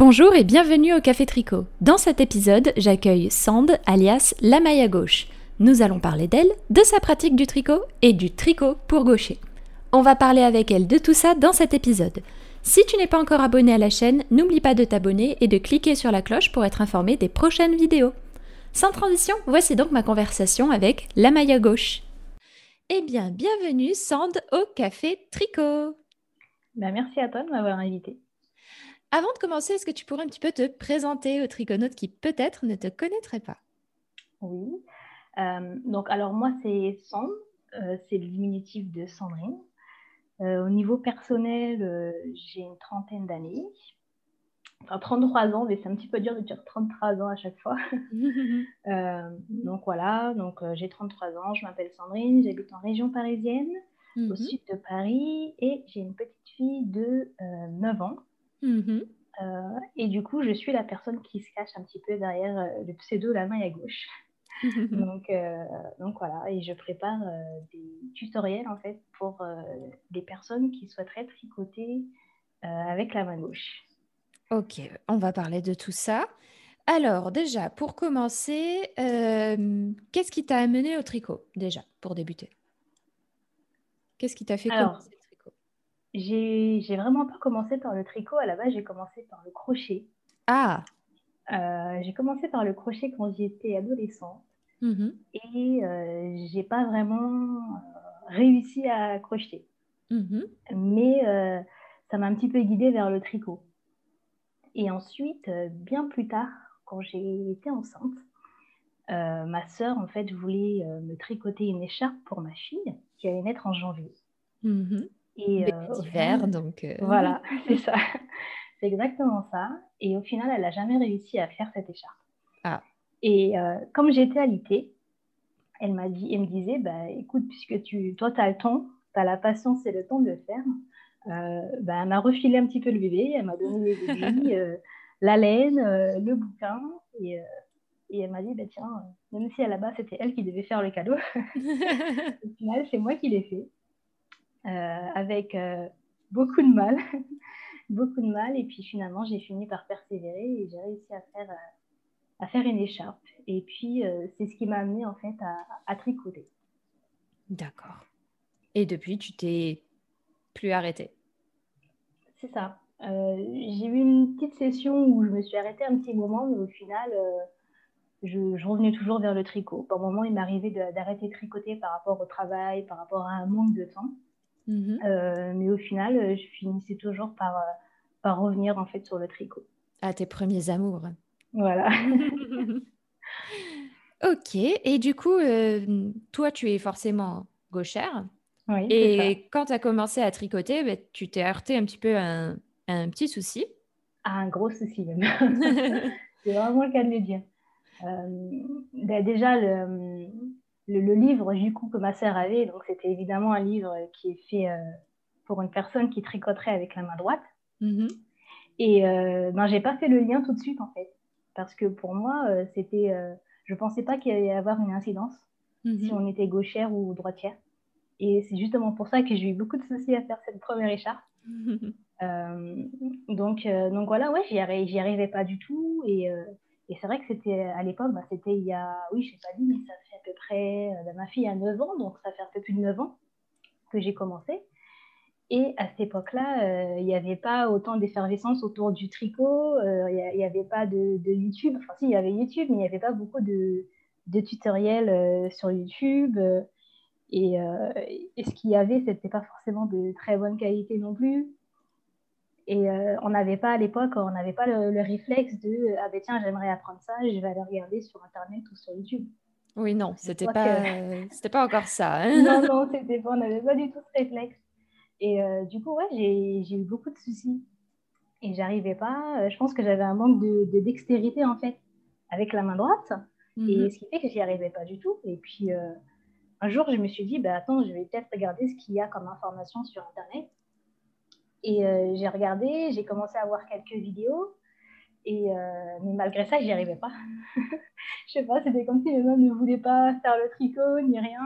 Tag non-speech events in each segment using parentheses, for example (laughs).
Bonjour et bienvenue au Café Tricot. Dans cet épisode, j'accueille Sand, alias la maille à gauche. Nous allons parler d'elle, de sa pratique du tricot et du tricot pour gaucher. On va parler avec elle de tout ça dans cet épisode. Si tu n'es pas encore abonné à la chaîne, n'oublie pas de t'abonner et de cliquer sur la cloche pour être informé des prochaines vidéos. Sans transition, voici donc ma conversation avec la maille à gauche. Eh bien, bienvenue Sand au Café Tricot. Ben, merci à toi de m'avoir invité. Avant de commencer, est-ce que tu pourrais un petit peu te présenter aux triconautes qui peut-être ne te connaîtraient pas? Oui. Euh, donc, alors moi, c'est Sand, euh, c'est le diminutif de Sandrine. Euh, au niveau personnel, j'ai une trentaine d'années. Enfin, 33 ans, mais c'est un petit peu dur de dire 33 ans à chaque fois. (laughs) donc voilà, donc j'ai 33 ans, je m'appelle Sandrine, j'habite en région parisienne, au Mhm. sud de Paris, et j'ai une petite fille de 9 ans. Mhm. Euh, et du coup, je suis la personne qui se cache un petit peu derrière euh, le pseudo La main à gauche. (laughs) Donc, euh, donc voilà, et je prépare des tutoriels en fait pour des personnes qui souhaiteraient tricoter avec la main gauche. Ok, on va parler de tout ça. Alors, déjà, pour commencer, qu'est-ce qui t'a amené au tricot, déjà, pour débuter? Qu'est-ce qui t'a fait Alors, commencer? J'ai vraiment pas commencé par le tricot, à la base j'ai commencé par le crochet. Ah Euh, j'ai commencé par le crochet quand j'étais adolescente mhm, et euh, j'ai pas vraiment euh, réussi à crocheter. mhm, mais euh, ça m'a un petit peu guidée vers le tricot. Et ensuite, bien plus tard, quand j'ai été enceinte, euh, ma sœur, en fait, voulait euh, me tricoter une écharpe pour ma fille qui allait naître en janvier. mhm. Et Bébé euh, final- (laughs) donc... euh, voilà, (laughs) c'est ça. C'est exactement ça. Et au final, elle n'a jamais réussi à faire cette écharpe. Ah. Et euh, comme j'étais alitée, elle m'a dit, elle me disait, bah, écoute, puisque tu, toi, tu as le temps, tu as la patience et le temps de le faire, euh, bah, elle m'a refilé un petit peu le bébé, elle m'a donné les aiguilles, (laughs) euh, la laine, euh, le bouquin, et, et elle m'a dit, bah, tiens, même si à la base c'était elle qui devait faire le cadeau, au final, c'est moi qui l'ai fait, avec euh, beaucoup de mal, (laughs) beaucoup de mal, et puis finalement, j'ai fini par persévérer et j'ai réussi à faire, euh, à faire une écharpe. Et puis, euh, c'est ce qui m'a amené en fait à, à tricoter. D'accord. Et depuis, tu t'es plus arrêtée? C'est ça. Euh, j'ai eu une petite session où je me suis arrêtée un petit moment, mais au final, euh, je, je revenais toujours vers le tricot. Par moment, il m'arrivait de- d'arrêter de tricoter par rapport au travail, par rapport à un manque de temps. Mhm. Euh, mais au final, euh, je finissais toujours par, euh, par revenir en fait sur le tricot. À tes premiers amours. Voilà. (laughs) Ok, et du coup, euh, toi, tu es forcément gauchère. Oui. Et quand tu as commencé à tricoter, ben, tu t'es heurté un petit peu à un, à un petit souci. Ah, un gros souci même. (laughs) C'est vraiment le cas de le dire. Euh, bah, déjà, le, le, le livre du coup que ma sœur avait, donc c'était évidemment un livre qui est fait euh, pour une personne qui tricoterait avec la main droite. Mhm. Et euh, ben, j'ai pas fait le lien tout de suite en fait, parce que pour moi, euh, c'était, euh, je pensais pas qu'il allait y avoir une incidence si Mhm. on était gauchère ou droitière. Et c'est justement pour ça que j'ai eu beaucoup de soucis à faire cette première écharpe. Euh, donc, donc voilà, ouais, j'y arri- j'y arrivais pas du tout. Et, et c'est vrai que c'était à l'époque, bah, c'était il y a, oui, je sais pas dit, mais ça fait à peu près, euh, bah, ma fille a 9 ans, donc ça fait un peu plus de 9 ans que j'ai commencé. Et à cette époque-là, euh, il n'y avait pas autant d'effervescence autour du tricot, euh, il n'y avait pas de, YouTube, enfin si, il y avait YouTube, mais il n'y avait pas beaucoup de, tutoriels euh, sur YouTube. euh, et, euh, et ce qu'il y avait, c'était pas forcément de très bonne qualité non plus. Et euh, on n'avait pas à l'époque, on n'avait pas le, le réflexe de ah ben tiens, j'aimerais apprendre ça, je vais aller regarder sur internet ou sur YouTube. Oui, non, c'était pas, c'était pas encore ça. hein. (laughs) non, (laughs) non, c'était pas, on n'avait pas du tout ce réflexe. Et euh, du coup, ouais, j'ai eu beaucoup de soucis. Et j'arrivais pas, euh, je pense que j'avais un manque de, de dextérité en fait, avec la main droite. Mhm. Et ce qui fait que j'y arrivais pas du tout. Et puis euh, un jour, je me suis dit, bah, attends, je vais peut-être regarder ce qu'il y a comme information sur Internet. Et euh, j'ai regardé, j'ai commencé à voir quelques vidéos. Et, euh, mais malgré ça, j'y arrivais pas. (laughs) je sais pas, c'était comme si mes mains ne voulaient pas faire le tricot ni rien.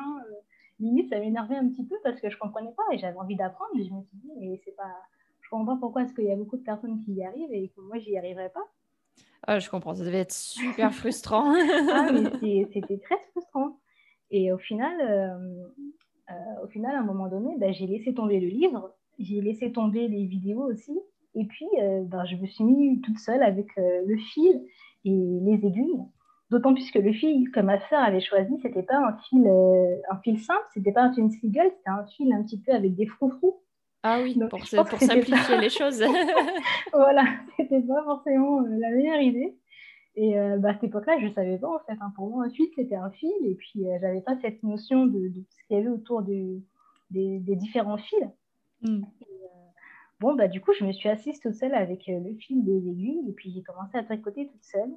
limite, ça m'énervait un petit peu parce que je comprenais pas et j'avais envie d'apprendre. Mais je me suis dit, mais c'est pas, je comprends pas pourquoi est-ce qu'il y a beaucoup de personnes qui y arrivent et que moi, j'y arriverai pas. Ah, je comprends, ça devait être super (laughs) frustrant. ah, mais (laughs) c'était très frustrant. Et au final, euh, euh, au final, à un moment donné, ben, j'ai laissé tomber le livre, j'ai laissé tomber les vidéos aussi. Et puis, euh, ben, je me suis mis toute seule avec le fil et les aiguilles. D'autant plus que le fil que ma sœur avait choisi, c'était pas un fil, un fil simple, c'était pas un fil Seagull, c'était un fil un petit peu avec des froufrous. Ah oui, pour, pour simplifier les choses. (laughs) voilà, c'était pas forcément la meilleure idée. Et euh, bah, à cette époque-là, je ne savais pas en fait. Hein. Pour moi, un fil, c'était un fil. Et puis, euh, j'avais pas cette notion de, ce qu'il y avait autour des, différents fils. Mm. Euh, bon, bah, du coup, je me suis assise toute seule avec le fil des aiguilles. Et puis, j'ai commencé à tricoter toute seule.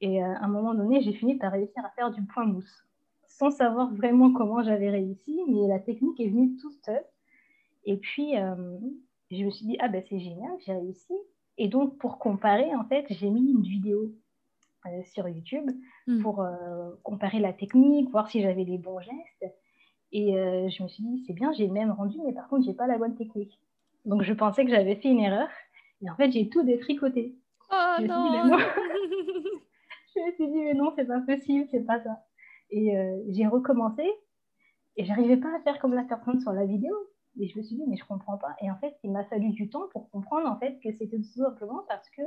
Et à un moment donné, j'ai fini par réussir à faire du point mousse. Sans savoir vraiment comment j'avais réussi, mais la technique est venue toute seule. Et puis, je me suis dit, ah ben c'est génial, j'ai réussi. Et donc, pour comparer, en fait, j'ai mis une vidéo euh, sur YouTube hmm. pour euh, comparer la technique, voir si j'avais les bons gestes. Et euh, je me suis dit, c'est bien, j'ai même rendu, mais par contre, j'ai pas la bonne technique. Donc, je pensais que j'avais fait une erreur. Et en fait, j'ai tout détricoté. Oh non, (laughs) Je me suis dit, mais non, c'est pas possible, c'est pas ça. Et j'ai recommencé. Et j'arrivais pas à faire comme la personne sur la vidéo. Et je me suis dit, mais je comprends pas. Et en fait, il m'a fallu du temps pour comprendre en fait que c'était tout simplement parce que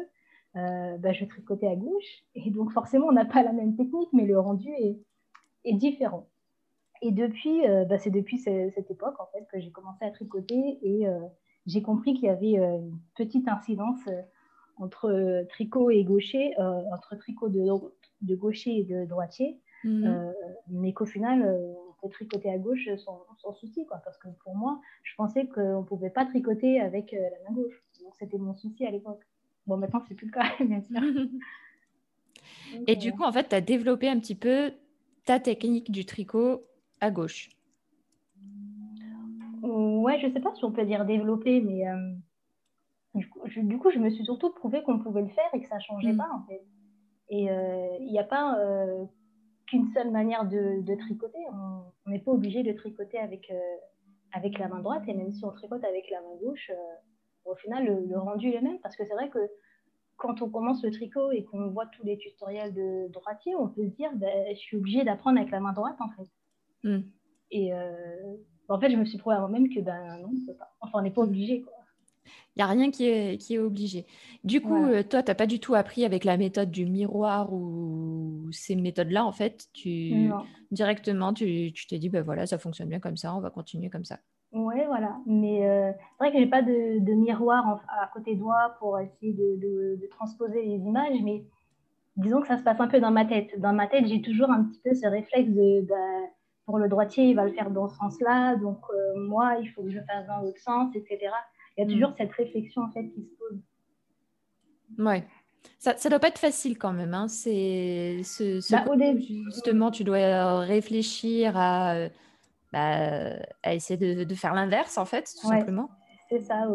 euh, bah, je tricotais à gauche. Et donc, forcément, on n'a pas la même technique, mais le rendu est, est différent. Et depuis, euh, bah, c'est depuis cette époque, en fait, que j'ai commencé à tricoter et euh, j'ai compris qu'il y avait une petite incidence entre tricot et gaucher, entre tricot de, de, gaucher et de droitier, mhm. mais qu'au final, on peut tricoter à gauche sans, sans, souci, quoi, parce que pour moi, je pensais qu'on ne pouvait pas tricoter avec la main gauche. Donc, c'était mon souci à l'époque. Bon, maintenant, c'est plus le cas, (laughs) bien sûr. (laughs) Et du coup, en fait, tu as développé un petit peu ta technique du tricot à gauche. Ouais, je sais pas si on peut dire développer, mais euh, du, coup, je, me suis surtout prouvé qu'on pouvait le faire et que ça changeait mm. pas, en fait. Et euh, il n'y a pas euh, qu'une seule manière de, tricoter. On n'est pas obligé de tricoter avec, avec la main droite, et même si on tricote avec la main gauche, au final, le, rendu est le même parce que c'est vrai que quand on commence le tricot et qu'on voit tous les tutoriels de droitier, on peut se dire ben, je suis obligée d'apprendre avec la main droite en fait. Hmm. Et euh, en fait, je me suis prouvé à moi-même que ben non, on peut pas. Enfin, on n'est pas obligé quoi. Il n'y a rien qui est, qui est obligé. Du coup, euh, toi, tu n'as pas du tout appris avec la méthode du miroir ou ces méthodes-là, en fait? Tu, directement, tu t'es dit, ben voilà, ça fonctionne bien comme ça, on va continuer comme ça. Ouais, voilà. Mais euh, c'est vrai que j'ai pas de, de miroir à côté de moi pour essayer de, de, transposer les images, mais disons que ça se passe un peu dans ma tête. Dans ma tête, j'ai toujours un petit peu ce réflexe de, pour le droitier, il va le faire dans ce sens-là, donc euh, moi, il faut que je fasse dans l'autre sens, etc. Il y a mm. toujours cette réflexion en fait qui se pose. Ouais. Ça ne doit pas être facile quand même. Hein. C'est ce, ce bah, justement, tu dois réfléchir à bah, à essayer de, faire l'inverse, en fait, tout simplement. C'est ça.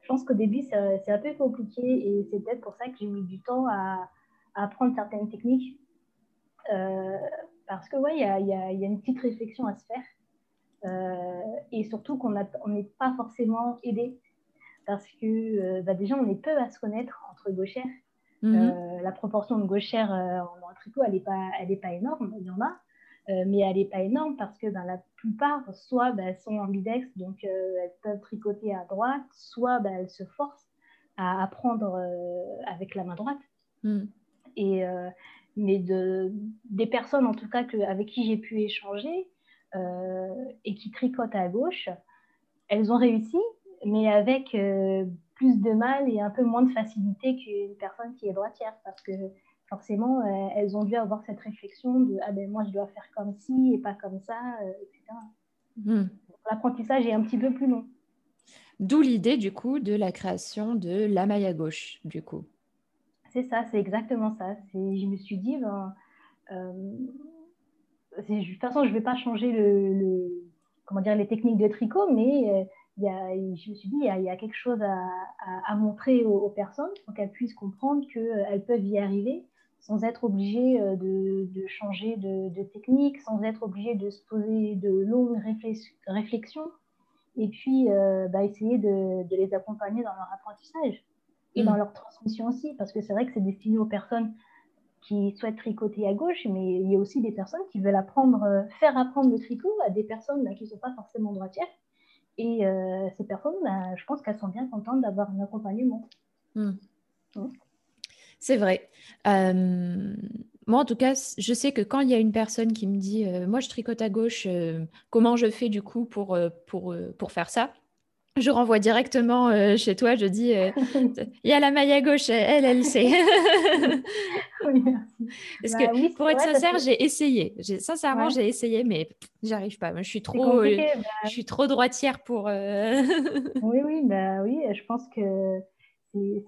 je pense qu'au début, c'est un peu compliqué et c'est peut-être pour ça que j'ai mis du temps à, apprendre certaines techniques. Euh, parce que, ouais, il y a, y a, une petite réflexion à se faire. Euh, et surtout qu'on n'est pas forcément aidé. Parce que euh, bah, déjà, on est peu à se connaître entre gauchères. Mm-hmm. la proportion de gauchères en, tricot, elle n'est pas, elle pas énorme. Il y en a. Euh, mais elle n'est pas énorme parce que ben, la plupart, soit ben, elles sont ambidextres, donc euh, elles peuvent tricoter à droite, soit ben, elles se forcent à apprendre euh, avec la main droite. Hmm. Et, mais de, des personnes, en tout cas, que, avec qui j'ai pu échanger et qui tricotent à gauche, elles ont réussi, mais avec plus de mal et un peu moins de facilité qu'une personne qui est droitière, parce que forcément, euh, elles ont dû avoir cette réflexion de ah ben moi je dois faire comme ci et pas comme ça, euh, etc. Hmm. L'apprentissage est un petit peu plus long. D'où l'idée du coup de la création de la maille à gauche, du coup. C'est ça, c'est exactement ça. Je me suis dit, ben, euh, de toute façon, je ne vais pas changer les techniques de tricot, mais a, je me suis dit, il y a, quelque chose à, montrer aux, personnes pour qu'elles puissent comprendre qu'elles peuvent y arriver sans être obligé euh, de, changer de, technique, sans être obligé de se poser de longues réflexions, et puis bah, essayer de, les accompagner dans leur apprentissage et dans mm. leur transmission aussi, parce que c'est vrai que c'est destiné aux personnes qui souhaitent tricoter à gauche, mais il y a aussi des personnes qui veulent apprendre, euh, faire apprendre le tricot à des personnes bah, qui ne sont pas forcément droitières. Et euh, ces personnes, bah, je pense qu'elles sont bien contentes d'avoir un accompagnement. Mm. Mm. C'est vrai. Euh, moi, en tout cas, je sais que quand il y a une personne qui me dit Moi, je tricote à gauche, comment je fais du coup pour, pour, pour faire ça? Je renvoie directement euh, chez toi, je dis, euh, (laughs) il y a la maille à gauche, elle, elle sait. oui, merci. Parce que bah pour être sincère, j'ai essayé. Sincèrement, j'ai essayé, mais j'arrive pas. Je suis trop, euh, bah je suis trop droitière pour. (laughs) oui, oui, bah oui. Je pense que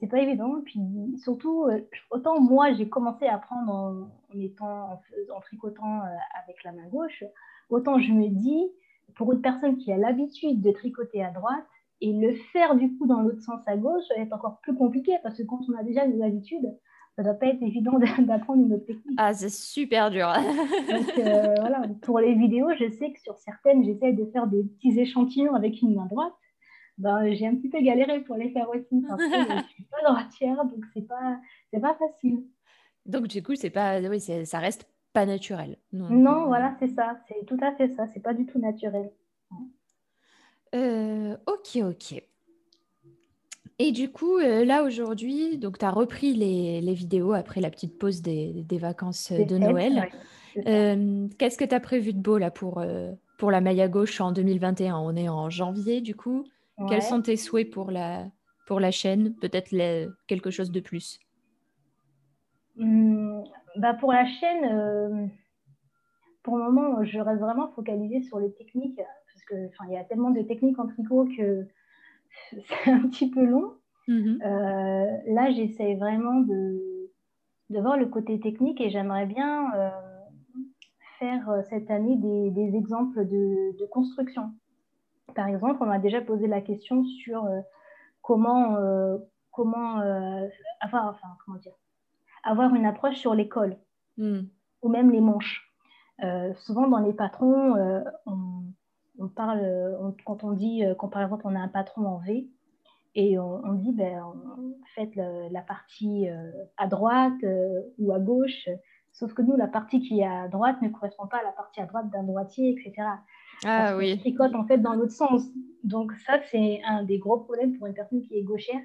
c'est pas évident. Puis surtout, autant moi, j'ai commencé à apprendre en, étant en tricotant avec la main gauche, autant je me dis pour une personne qui a l'habitude de tricoter à droite, et le faire du coup dans l'autre sens à gauche, va être encore plus compliqué parce que quand on a déjà une habitudes, ça ne doit pas être évident (laughs) d'apprendre une autre technique. Ah, c'est super dur. Donc euh, (laughs) voilà, pour les vidéos, je sais que sur certaines, j'essaie de faire des petits échantillons avec une main droite. Ben, j'ai un petit peu galéré pour les faire aussi parce que je ne (laughs) suis pas droitière, donc c'est pas pas facile. Donc du coup, c'est pas, oui, ça reste pas naturel. Non, non voilà, c'est ça, c'est tout à fait ça, c'est pas du tout naturel. Euh, ok, ok. Et du coup, euh, là aujourd'hui, donc tu as repris les, vidéos après la petite pause des, vacances de Noël. Euh, qu'est-ce que tu as prévu de beau là pour, pour la Maya gauche en 2021 On est en janvier du coup. Quels sont tes souhaits pour la, pour la chaîne? Peut-être quelque chose de plus mmh, bah Pour la chaîne, pour le moment, je reste vraiment focalisée sur les techniques il y a tellement de techniques en tricot que (laughs) c'est un petit peu long. Mhm. Euh, là, j'essaie vraiment de, de, voir le côté technique et j'aimerais bien euh, faire euh, cette année des, des exemples de, de, construction. Par exemple, on m'a déjà posé la question sur comment, comment, avoir, enfin, comment dire, avoir une approche sur l'école mhm. ou même les manches. souvent, dans les patrons, on on parle, quand on dit, euh, quand par exemple on a un patron en V, et on, dit, ben, faites la partie euh, à droite euh, ou à gauche, sauf que nous, la partie qui est à droite ne correspond pas à la partie à droite d'un droitier, etc. Ah oui. On tricote en fait dans l'autre sens. Donc ça, c'est un des gros problèmes pour une personne qui est gauchère.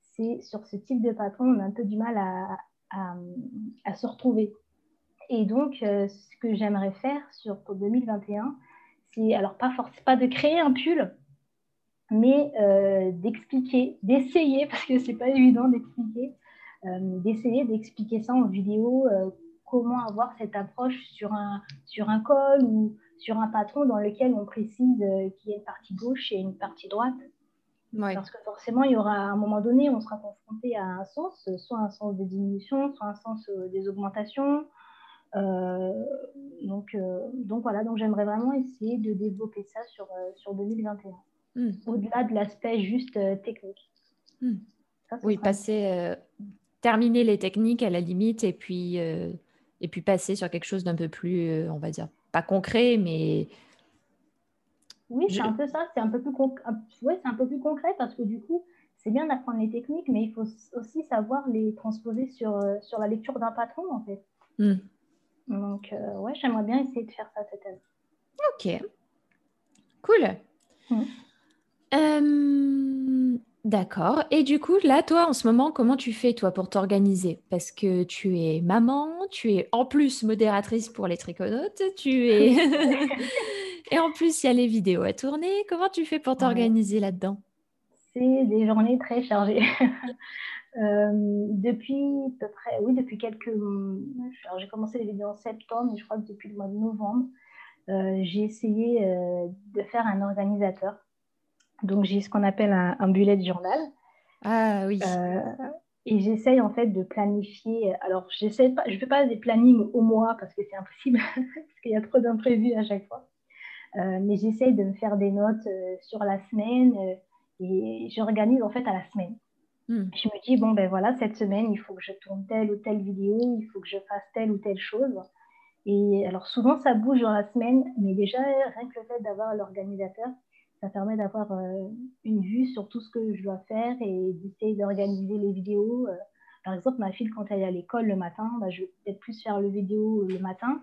C'est sur ce type de patron, on a un peu du mal à, à, se retrouver. Et donc, ce que j'aimerais faire sur, pour 2021, alors pas forcément pas de créer un pull, mais euh, d'expliquer, d'essayer, (laughs) parce que c'est pas évident d'expliquer, euh, d'essayer d'expliquer ça en vidéo, euh, comment avoir cette approche sur un, sur un col ou sur un patron dans lequel on précise qu'il y a une partie gauche et une partie droite. Parce que forcément, il y aura à un moment donné, on sera confronté à un sens, soit un sens de diminution, soit un sens des augmentations, donc, euh, donc voilà, donc j'aimerais vraiment essayer de développer ça sur, euh, sur 2021, hmm. au-delà de l'aspect juste technique. Hmm. oui, passer, terminer les techniques à la limite et puis, et puis passer sur quelque chose d'un peu plus, on va dire, pas concret, mais oui, c'est un peu ça, c'est un, peu plus ouais, un peu plus concret parce que du coup, c'est bien d'apprendre les techniques, mais il faut aussi savoir les transposer sur, sur la lecture d'un patron, en fait. Hmm. Donc, euh, ouais, j'aimerais bien essayer de faire ça cette année. Ok. Cool. Mmh. Euh, d'accord. Et du coup, là, toi, en ce moment, comment tu fais, toi, pour t'organiser? Parce que tu es maman, tu es en plus modératrice pour les triconautes, tu es... (laughs) Et en plus, il y a les vidéos à tourner. Comment tu fais pour t'organiser là-dedans? C'est des journées très chargées. (laughs) Euh, depuis peu près, oui, depuis quelques. J'ai commencé les vidéos en septembre, mais je crois que depuis le mois de novembre, euh, j'ai essayé euh, de faire un organisateur. Donc, j'ai ce qu'on appelle un, bullet journal. Ah oui. et j'essaye en fait de planifier. Alors, j'essaie pas, je ne fais pas des plannings au mois parce que c'est impossible, (laughs) parce qu'il y a trop d'imprévus à chaque fois. mais j'essaye de me faire des notes sur la semaine et j'organise en fait à la semaine. Hmm. Je me dis, bon, ben voilà, cette semaine, il faut que je tourne telle ou telle vidéo, il faut que je fasse telle ou telle chose. Et alors, souvent, ça bouge dans la semaine, mais déjà, rien que le fait d'avoir l'organisateur, ça permet d'avoir une vue sur tout ce que je dois faire et d'essayer d'organiser les vidéos. Par exemple, ma fille, quand elle est à l'école le matin, bah, je vais peut-être plus faire le vidéo le matin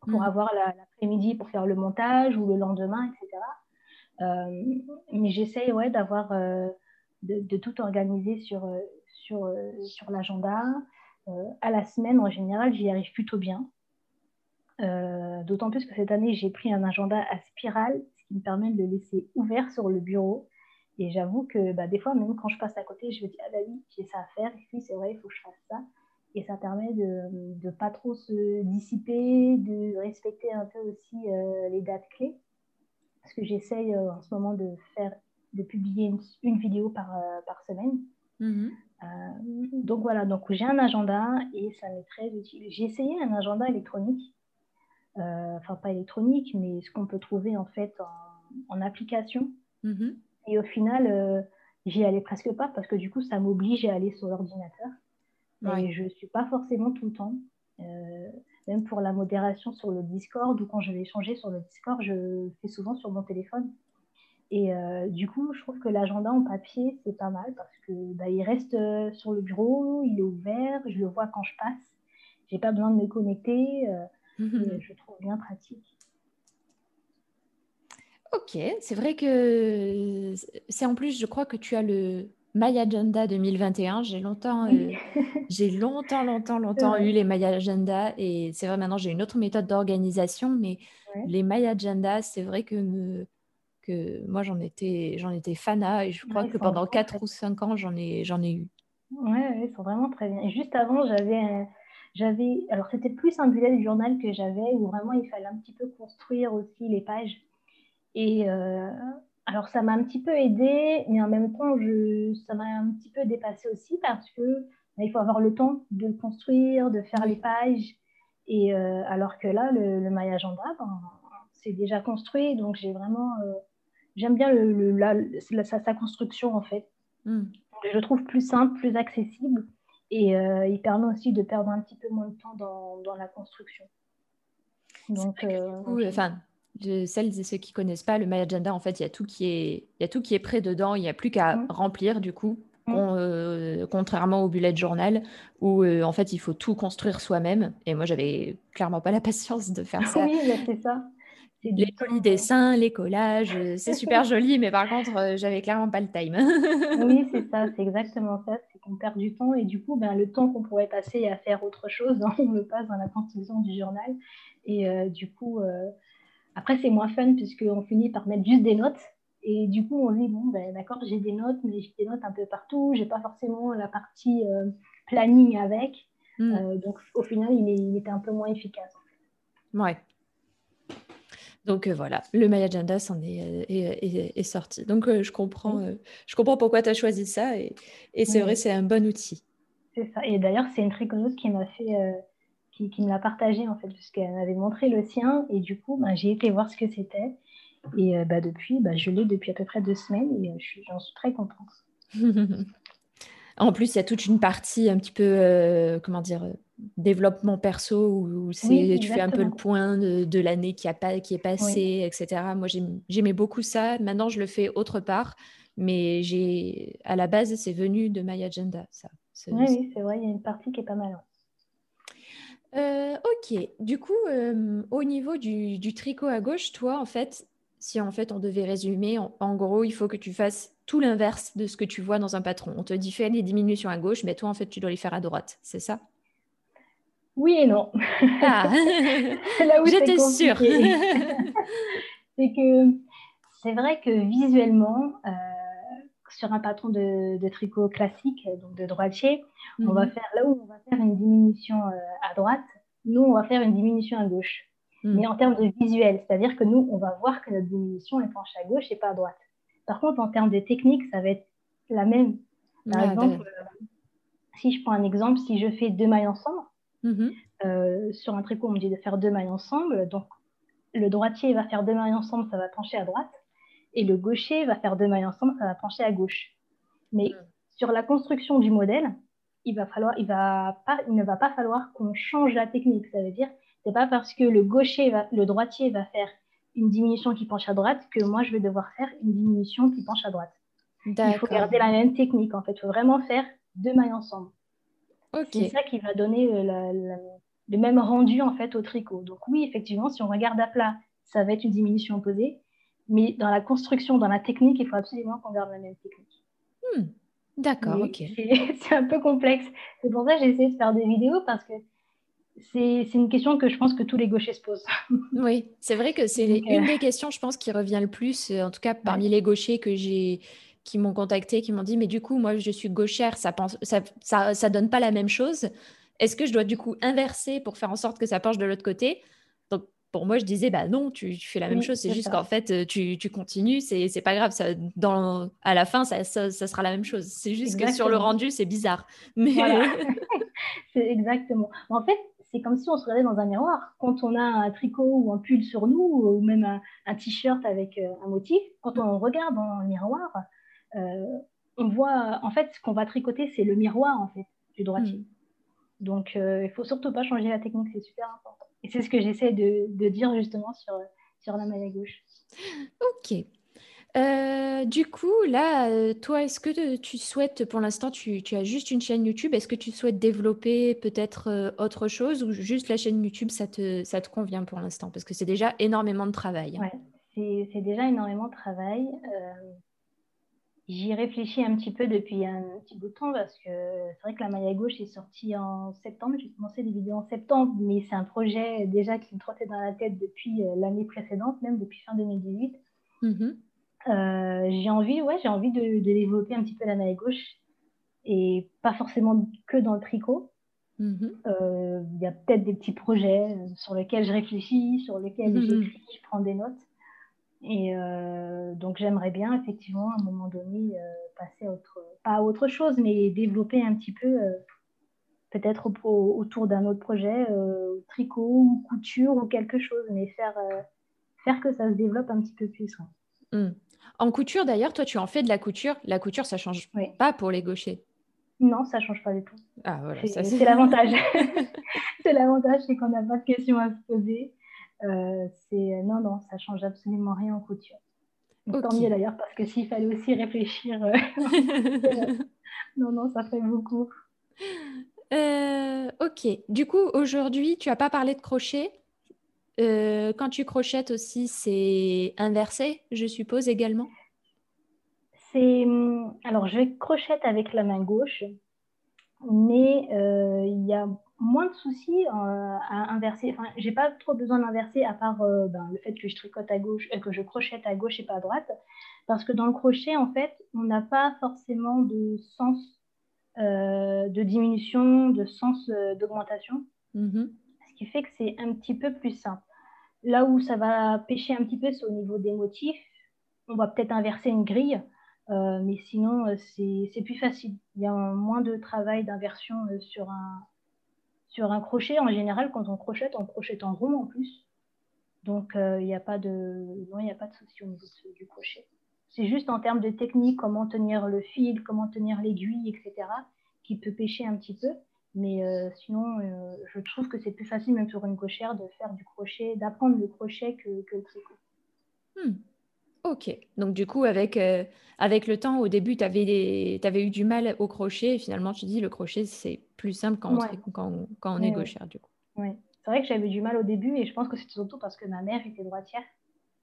pour mm. avoir l'après-midi pour faire le montage ou le lendemain, etc. Euh, mais j'essaye ouais, d'avoir euh, de, tout organiser sur, euh, sur, sur l'agenda. à la semaine, en général, j'y arrive plutôt bien. D'autant plus que cette année, j'ai pris un agenda à spirale, ce qui me permet de le laisser ouvert sur le bureau. Et j'avoue que bah, des fois, même quand je passe à côté, je me dis Ah bah oui, j'ai ça à faire. Et puis, c'est vrai, il faut que je fasse ça. Et ça permet de ne pas trop se dissiper, de respecter un peu aussi euh, les dates clés. Parce que j'essaye euh, en ce moment de, faire, de publier une, vidéo par, euh, par semaine. Mhm. donc voilà, donc j'ai un agenda et ça m'est très utile. J'ai essayé un agenda électronique, enfin pas électronique, mais ce qu'on peut trouver en fait en, en application. Mhm. Et au final, j'y allais presque pas parce que du coup, ça m'oblige à aller sur l'ordinateur. Mais je ne suis pas forcément tout le temps. Euh, même pour la modération sur le Discord ou quand je vais échanger sur le Discord, je fais souvent sur mon téléphone. Et euh, du coup, je trouve que l'agenda en papier, c'est pas mal parce que bah, il reste euh, sur le bureau, il est ouvert, je le vois quand je passe. J'ai pas besoin de me connecter. (laughs) je trouve bien pratique. Ok, c'est vrai que c'est en plus, je crois que tu as le My Agenda 2021. J'ai longtemps, euh, j'ai longtemps, longtemps, (laughs) longtemps eu les My Agenda et c'est vrai maintenant j'ai une autre méthode d'organisation, mais les My Agenda, c'est vrai que que moi j'en étais, j'en étais fana et je crois que pendant 4 ou 5 ans j'en ai, j'en ai eu. Ouais, ils sont vraiment très bien. Et juste avant, j'avais j'avais, alors c'était plus un bullet journal que j'avais où vraiment il fallait un petit peu construire aussi les pages. Et euh, alors, ça m'a un petit peu aidé, mais en même temps, je, ça m'a un petit peu dépassé aussi parce que bah, il faut avoir le temps de le construire, de faire les pages. Et euh, alors que là, le, le My Agenda, ben, c'est déjà construit, donc j'ai vraiment, euh, j'aime bien le, la, sa, construction en fait. Hmm. Je le trouve plus simple, plus accessible, et il permet aussi de perdre un petit peu moins de temps dans, dans la construction. Donc, enfin, de celles et ceux qui connaissent pas le My Agenda, en fait, il y a tout qui est, il y a tout qui est prêt dedans. Il n'y a plus qu'à mm. remplir du coup. Mm. Euh, contrairement au bullet journal où euh, en fait il faut tout construire soi-même et moi j'avais clairement pas la patience de faire ça. Oui, c'est ça. Les jolis dessins, les collages, euh, c'est super (laughs) joli, mais par contre, j'avais clairement pas le time. (laughs) oui, c'est ça, c'est exactement ça, c'est qu'on perd du temps et du coup, ben, le temps qu'on pourrait passer à faire autre chose, (laughs) on le passe dans la construction du journal. Et du coup, après, c'est moins fun puisqu'on finit par mettre juste des notes. Et du coup, on dit, bon, ben, d'accord, j'ai des notes, mais j'ai des notes un peu partout. Je n'ai pas forcément la partie euh, planning avec. Hmm. Euh, donc, au final, il, était un peu moins efficace. Ouais. Donc euh, voilà, le My Agenda s'en est, est, sorti. Donc je, comprends, je comprends pourquoi tu as choisi ça et, c'est vrai, c'est un bon outil. C'est ça. Et d'ailleurs, c'est une tricoteuse qui m'a fait qui, me l'a partagé en fait, puisqu'elle m'avait montré le sien et du coup, ben, j'ai été voir ce que c'était. Et euh, bah, depuis, bah, je l'ai depuis à peu près deux semaines et euh, j'en suis très contente. (laughs) en plus, il y a toute une partie un petit peu, euh, comment dire, développement perso où, c'est, tu fais un peu le point de, l'année qui, a pas, qui est passée, etc. Moi, j'aimais beaucoup ça. Maintenant, je le fais autre part, mais j'ai, à la base, c'est venu de My Agenda. Ça. oui, c'est vrai, il y a une partie qui est pas mal. Euh, ok, du coup, euh, au niveau du, tricot à gauche, toi, en fait, si en fait on devait résumer, en, gros, il faut que tu fasses tout l'inverse de ce que tu vois dans un patron. On te dit fais les diminutions à gauche, mais toi, en fait, tu dois les faire à droite, c'est ça? Oui et non. Ah. (laughs) J'étais sûre. (laughs) c'est que c'est vrai que visuellement, euh, sur un patron de, tricot classique, donc de droitier, on va mhm. faire là où on va faire une diminution euh, à droite, nous on va faire une diminution à gauche. Mhm. Mais en termes de visuel, c'est-à-dire que nous on va voir que notre diminution est penchée à gauche et pas à droite. Par contre, en termes de technique, ça va être la même. Par exemple, euh, si je prends un exemple, si je fais deux mailles ensemble, mhm. euh, sur un tricot, on me dit de faire deux mailles ensemble. Donc, le droitier va faire deux mailles ensemble, ça va pencher à droite et le gaucher va faire deux mailles ensemble, ça va pencher à gauche. Mais mm. sur la construction du modèle, il, va falloir, il, va pas, il ne va pas falloir qu'on change la technique. Ça veut dire, c'est pas parce que le gaucher, va, le droitier va faire une diminution qui penche à droite que moi, je vais devoir faire une diminution qui penche à droite. Il faut garder la même technique, en fait. Il faut vraiment faire deux mailles ensemble. C'est ça qui va donner euh, le même rendu, en fait, au tricot. Donc oui, effectivement, si on regarde à plat, ça va être une diminution opposée. Mais dans la construction, dans la technique, il faut absolument qu'on garde la même technique. Hmm. D'accord, ok. (laughs) C'est un peu complexe. C'est pour ça que j'ai essayé de faire des vidéos parce que c'est une question que je pense que tous les gauchers se posent. (laughs) oui, c'est vrai que c'est une euh, des questions, je pense, qui revient le plus, euh, en tout cas parmi les gauchers que j'ai qui m'ont contacté, qui m'ont dit, mais du coup, moi, je suis gauchère, ça pense, ça, ça, ça donne pas la même chose. Est-ce que je dois du coup inverser pour faire en sorte que ça penche de l'autre côté? Donc, pour moi, je disais, bah non, tu, fais la même chose. C'est juste qu'en fait, euh, tu, tu continues, c'est pas grave. Ça, dans, à la fin, ça, ça, sera la même chose. C'est juste que sur le rendu, c'est bizarre. Mais... (laughs) (laughs) c'est exactement. En fait, c'est comme si on se regardait dans un miroir. Quand on a un tricot ou un pull sur nous, ou même un, t-shirt avec euh, un motif, quand on regarde dans le miroir, euh, on voit, en fait, ce qu'on va tricoter, c'est le miroir, en fait, du droitier. Hmm. Donc, euh, il faut surtout pas changer la technique, c'est super important. Et c'est ce que j'essaie de, de, dire justement sur, sur la maille à gauche. Ok. Euh, du coup, là, euh, toi, est-ce que tu souhaites, pour l'instant, tu, as juste une chaîne YouTube, est-ce que tu souhaites développer peut-être euh, autre chose ou juste la chaîne YouTube, ça te, ça te convient pour l'instant? Parce que c'est déjà énormément de travail. Ouais, c'est déjà énormément de travail. J'y réfléchis un petit peu depuis un petit bout de temps parce que c'est vrai que la maille à gauche est sortie en septembre. J'ai commencé des vidéos en septembre, mais c'est un projet déjà qui me trottait dans la tête depuis l'année précédente, même depuis fin 2018. Euh, j'ai envie, ouais, j'ai envie de, développer un petit peu la maille gauche et pas forcément que dans le tricot. Mm-hmm. Euh, il y a peut-être des petits projets euh, sur lesquels je réfléchis, sur lesquels mm-hmm. j'écris, je prends des notes. Et donc j'aimerais bien effectivement à un moment donné passer à autre, pas à autre chose, mais développer un petit peu peut-être autour d'un autre projet, tricot ou couture ou quelque chose, mais faire, faire que ça se développe un petit peu plus. Mm. En couture, d'ailleurs, toi, tu en fais de la couture. La couture, ça change pas pour les gauchers. Non, ça change pas du tout. Ah, voilà, c'est l'avantage. (laughs) (laughs) c'est l'avantage, c'est qu'on n'a pas de questions à se poser. Euh, c'est non, non, ça change absolument rien en couture. Tant mieux d'ailleurs, parce que s'il fallait aussi réfléchir, euh, (laughs) non, non, ça fait beaucoup. Euh, ok. Du coup, aujourd'hui, tu n'as pas parlé de crochet. Euh, quand tu crochettes aussi, c'est inversé, je suppose également? C'est hum, alors je crochette avec la main gauche, mais euh, il y a moins de soucis euh, à inverser. Enfin, j'ai pas trop besoin d'inverser à part ben, le fait que je tricote à gauche, que je crochette à gauche et pas à droite, parce que dans le crochet, en fait, on n'a pas forcément de sens de diminution, de sens d'augmentation. Mmh ce qui fait que c'est un petit peu plus simple. Là où ça va pêcher un petit peu, c'est au niveau des motifs. On va peut-être inverser une grille, euh, mais sinon, euh, c'est plus facile. Il y a moins de travail d'inversion euh, sur, un, sur un crochet. En général, quand on crochette, on crochette en rond en plus. Donc, il n'y a pas de, non, a pas de souci au niveau du crochet. C'est juste en termes de technique, comment tenir le fil, comment tenir l'aiguille, etc., qui peut pêcher un petit peu. Mais euh, sinon, euh, je trouve que c'est plus facile, même sur une cochère, de faire du crochet, d'apprendre le crochet que, le tricot. Hmm. Ok. Donc, du coup, avec, euh, avec le temps, au début, tu avais, avais, eu du mal au crochet. Et finalement, tu dis le crochet, c'est plus simple quand on, quand, quand on est gauchère, du coup. Oui. C'est vrai que j'avais du mal au début, et je pense que c'est surtout parce que ma mère était droitière.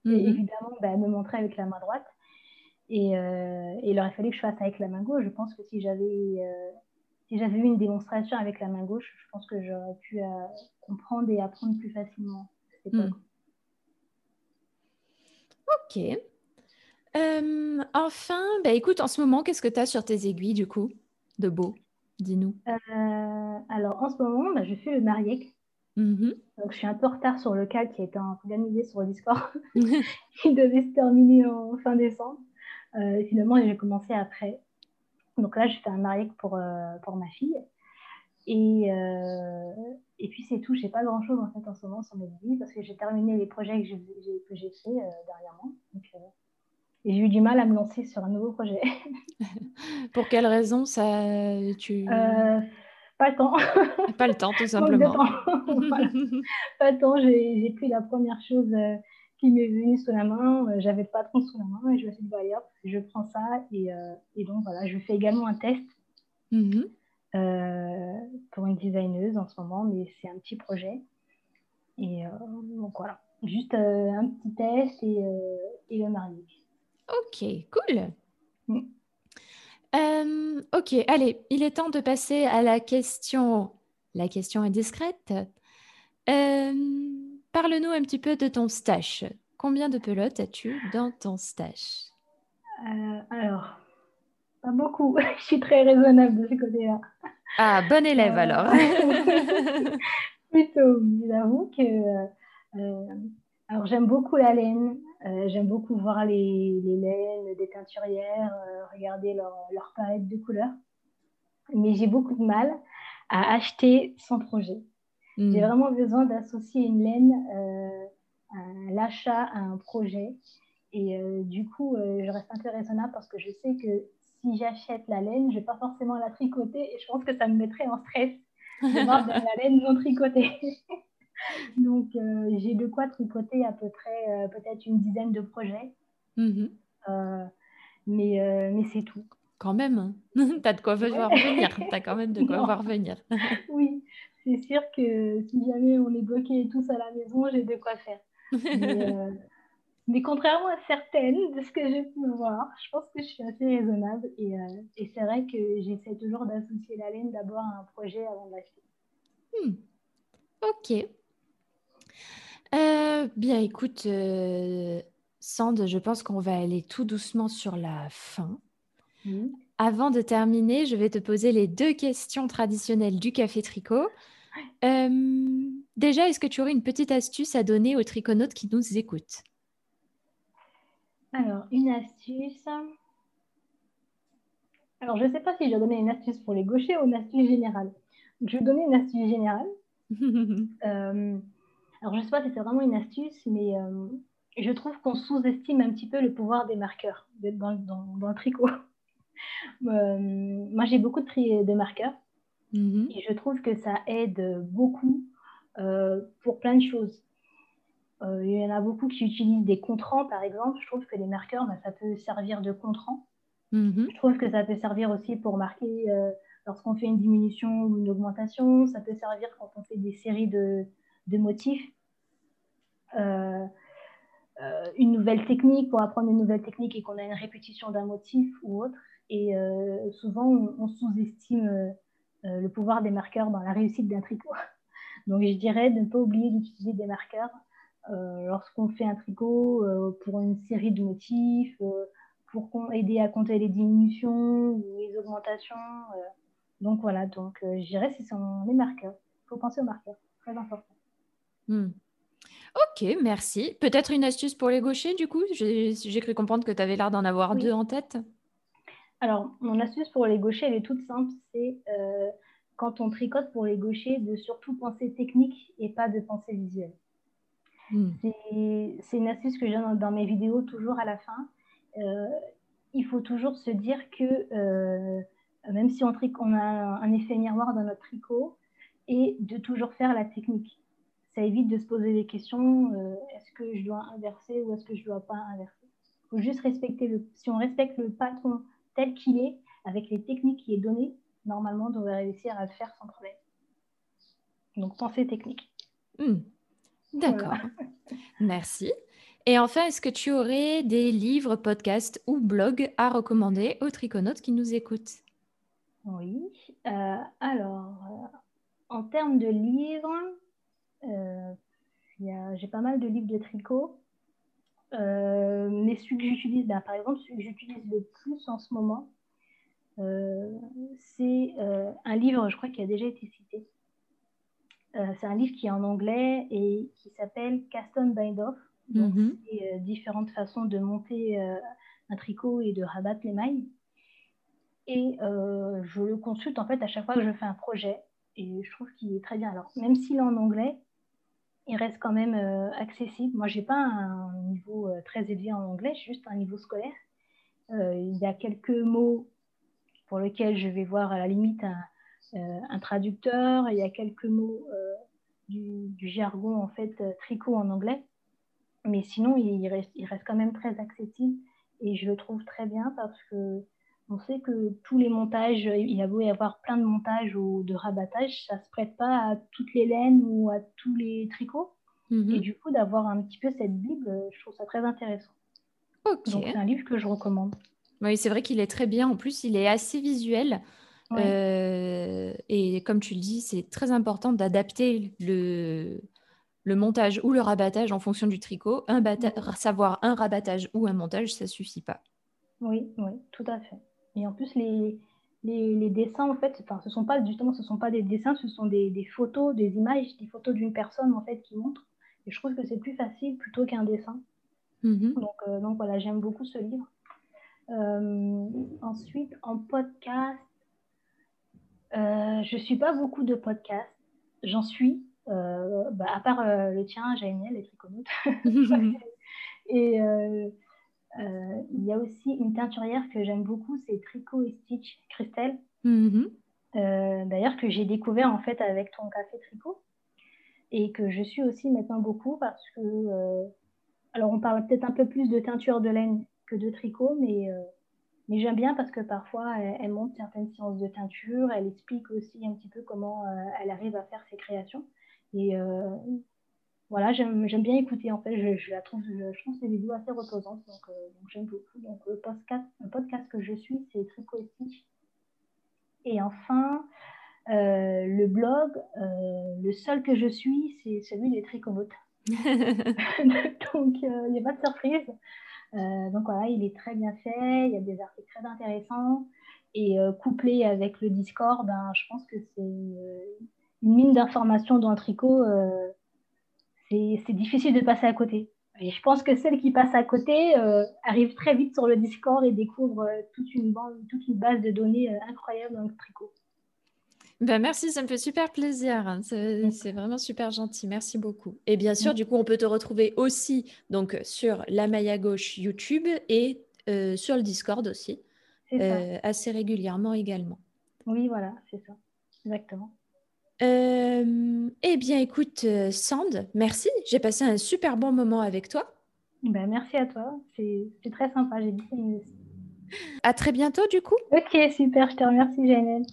Et mhm. évidemment, bah, elle me montrait avec la main droite. Et, et, il aurait fallu que je fasse avec la main gauche. Je pense que si j'avais si j'avais eu une démonstration avec la main gauche, je pense que j'aurais pu euh, comprendre et apprendre plus facilement. Hmm. Ok. Euh, enfin, bah, écoute, en ce moment, qu'est-ce que tu as sur tes aiguilles, du coup, de beau? Dis-nous. Euh, alors, en ce moment, bah, je fais le mariek. Mm-hmm. Donc, je suis un peu en retard sur le cas qui a été organisé sur le Discord, (laughs) (laughs) qui devait se terminer en fin décembre. finalement, j'ai commencé après. Donc là, je fais un mariage pour, euh, pour ma fille. Et, euh, et puis c'est tout, je n'ai pas grand chose en fait en ce moment sur mes vies parce que j'ai terminé les projets que j'ai, que j'ai fait euh, dernièrement. et j'ai eu du mal à me lancer sur un nouveau projet. (laughs) pour quelle raison ça tu Pas le temps. pas le temps, tout simplement. (laughs) Pas le temps. J'ai, j'ai pris la première chose qui m'est venu sous la main. J'avais pas trop sous la main et je me suis dit, bah, je prends ça. Et, et, donc voilà, je fais également un test mm-hmm. pour une designeuse en ce moment, mais c'est un petit projet. Et donc voilà, juste un petit test et, et le mariage. Ok, cool. Mm. Euh, ok, allez, il est temps de passer à la question. La question est discrète. Euh, parle-nous un petit peu de ton stash. Combien de pelotes as-tu dans ton stash euh, Alors, pas beaucoup. (laughs) Je suis très raisonnable de ce côté-là. Ah, bon élève alors. (laughs) Plutôt, j'avoue que alors j'aime beaucoup la laine, euh, j'aime beaucoup voir les, laines des teinturières, euh, regarder leur, leur, palette de couleurs. Mais j'ai beaucoup de mal à acheter son projet. J'ai hmm. vraiment besoin d'associer une laine euh, à l'achat à un projet. Et du coup, je reste un peu raisonnable parce que je sais que si j'achète la laine, je ne vais pas forcément la tricoter et je pense que ça me mettrait en stress de (laughs) voir de la laine non tricotée. (laughs) Donc, euh, j'ai de quoi tricoter à peu près euh, peut-être une dizaine de projets. Mhm. Euh, mais mais c'est tout. Quand même, hein. (laughs) tu as de quoi voir venir. Tu as quand même de quoi voir venir. oui, c'est sûr que si jamais on est bloqué tous à la maison, j'ai de quoi faire. (laughs) Mais, contrairement à certaines de ce que j'ai pu voir, je pense que je suis assez raisonnable. Et, et c'est vrai que j'essaie toujours d'associer la laine d'abord à un projet avant d'acheter. Hmm. Ok. Euh, bien, écoute, euh, Sand, je pense qu'on va aller tout doucement sur la fin. Avant de terminer, je vais te poser les deux questions traditionnelles du café tricot. Euh, déjà, est-ce que tu aurais une petite astuce à donner aux triconautes qui nous écoutent? Alors, une astuce. Alors, je ne sais pas si je vais donner une astuce pour les gauchers ou une astuce générale. Je vais donner une astuce générale. (laughs) Alors, je ne sais pas si c'est vraiment une astuce, mais euh, je trouve qu'on sous-estime un petit peu le pouvoir des marqueurs dans, dans, le tricot. Euh, moi, j'ai beaucoup de, de marqueurs mhm. et je trouve que ça aide beaucoup euh, pour plein de choses. il y en a beaucoup qui utilisent des contrans, par exemple. Je trouve que les marqueurs, bah, ça peut servir de contrant. Mhm. Je trouve que ça peut servir aussi pour marquer lorsqu'on fait une diminution ou une augmentation. Ça peut servir quand on fait des séries de, de motifs. Euh, euh, une nouvelle technique pour apprendre une nouvelle technique et qu'on a une répétition d'un motif ou autre. Et euh, souvent, on, sous-estime le pouvoir des marqueurs dans la réussite d'un tricot. (laughs) Donc, je dirais de ne pas oublier d'utiliser des marqueurs lorsqu'on fait un tricot pour une série de motifs, pour aider à compter les diminutions ou les augmentations. donc, voilà, donc je dirais ce sont les marqueurs. Il faut penser aux marqueurs, très important. Hmm. Ok, merci. Peut-être une astuce pour les gauchers, du coup? J'ai cru comprendre que tu avais l'air d'en avoir deux en tête. Alors, mon astuce pour les gauchers, elle est toute simple. C'est euh, quand on tricote pour les gauchers, de surtout penser technique et pas de penser visuelle. Hmm. C'est une astuce que j'ai dans, mes vidéos toujours à la fin. Euh, il faut toujours se dire que euh, même si on, on a un effet miroir dans notre tricot, et de toujours faire la technique ça évite de se poser des questions euh, est-ce que je dois inverser ou est-ce que je ne dois pas inverser? Il faut juste respecter le. Si on respecte le patron tel qu'il est, avec les techniques qui est données, normalement, on devrait réussir à le faire sans problème. Donc, pensée technique. Hmm. D'accord. (laughs) Merci. Et enfin, est-ce que tu aurais des livres, podcasts ou blogs à recommander aux triconautes qui nous écoutent? Oui. Euh, alors, euh, en termes de livres, euh, j'ai pas mal de livres de tricot. Euh, mais celui que j'utilise, ben, par exemple, celui que j'utilise le plus en ce moment, euh, c'est un livre, je crois, qui a déjà été cité. c'est un livre qui est en anglais et qui s'appelle Cast on Bind Off. Donc, mhm. c'est différentes façons de monter un tricot et de rabattre les mailles. Et je le consulte en fait à chaque fois que je fais un projet. Et je trouve qu'il est très bien. Alors, même s'il est en anglais, il reste quand même euh, accessible. Moi, je n'ai pas un niveau euh, très élevé en anglais, juste un niveau scolaire. Euh, il y a quelques mots pour lesquels je vais voir à la limite un, traducteur. Il y a quelques mots du, jargon, en fait, tricot en anglais. mais sinon, il reste, il reste quand même très accessible et je le trouve très bien parce que on sait que tous les montages, il a beau y avoir plein de montages ou de rabattages, ça ne se prête pas à toutes les laines ou à tous les tricots. Mhm. Et du coup, d'avoir un petit peu cette Bible, je trouve ça très intéressant. Donc, c'est un livre que je recommande. Oui, c'est vrai qu'il est très bien. En plus, il est assez visuel. Euh, et comme tu le dis, c'est très important d'adapter le, le montage ou le rabattage en fonction du tricot. Un Savoir un rabattage ou un montage, ça suffit pas. Oui, oui, tout à fait. Et en plus, les, les, dessins, en fait, enfin, ce sont pas justement, ce sont pas des dessins, ce sont des, des photos, des images, des photos d'une personne en fait qui montre. Et je trouve que c'est plus facile plutôt qu'un dessin. Mm-hmm. Donc, euh, donc voilà, j'aime beaucoup ce livre. Euh, ensuite, en podcast, euh, je suis pas beaucoup de podcasts. J'en suis, euh, bah, à part le tien, Jaëniel, les triconautes. (laughs) (laughs) et euh, il y a aussi une teinturière que j'aime beaucoup, c'est Tricot et Stitch Christelle. Mm-hmm. D'ailleurs, que j'ai découvert en fait avec ton café tricot et que je suis aussi maintenant beaucoup parce que, alors on parle peut-être un peu plus de teinture de laine que de tricot, mais, mais j'aime bien parce que parfois elle, elle, montre certaines séances de teinture, elle explique aussi un petit peu comment elle arrive à faire ses créations. Et euh, voilà, j'aime bien écouter. En fait, je, je la trouve, je, trouve ces vidéos assez reposantes, donc, euh, donc j'aime beaucoup. Donc le podcast, le podcast que je suis, c'est Tricot et enfin, euh, le blog, le seul que je suis, c'est celui des tricomotes. (laughs) (laughs) donc, il n'y a pas de surprise. donc voilà, il est très bien fait, il y a des articles très intéressants. Et couplé avec le Discord, ben, je pense que c'est une mine d'informations dans le tricot, euh, c'est difficile de passer à côté. Et je pense que celles qui passent à côté euh, arrivent très vite sur le Discord et découvrent euh, toute, une bande, toute une base de données incroyable dans le tricot. Ben merci, ça me fait super plaisir. C'est vraiment super gentil. Merci beaucoup. Et bien sûr, du coup, on peut te retrouver aussi donc sur la maille à gauche YouTube et sur le Discord aussi, assez régulièrement également. Oui, voilà, c'est ça. Exactement. Euh, eh bien, écoute, euh, Sand, merci. J'ai passé un super bon moment avec toi. Ben, merci à toi. C'est très sympa. J'ai dit À très bientôt, du coup. Ok, super. Je te remercie, Janelle.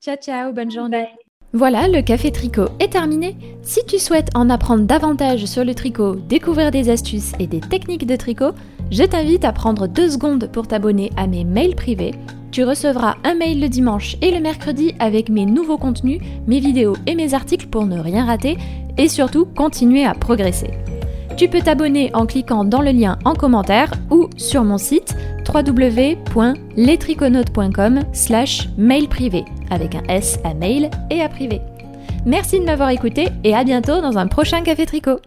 Ciao, ciao. Bonne journée. Voilà, le café tricot est terminé. Si tu souhaites en apprendre davantage sur le tricot, découvrir des astuces et des techniques de tricot, je t'invite à prendre deux secondes pour t'abonner à mes mails privés tu recevras un mail le dimanche et le mercredi avec mes nouveaux contenus, mes vidéos et mes articles pour ne rien rater et surtout continuer à progresser. Tu peux t'abonner en cliquant dans le lien en commentaire ou sur mon site www.letriconautes.com slash mail privé avec un S à mail et à privé. Merci de m'avoir écouté et à bientôt dans un prochain Café Tricot.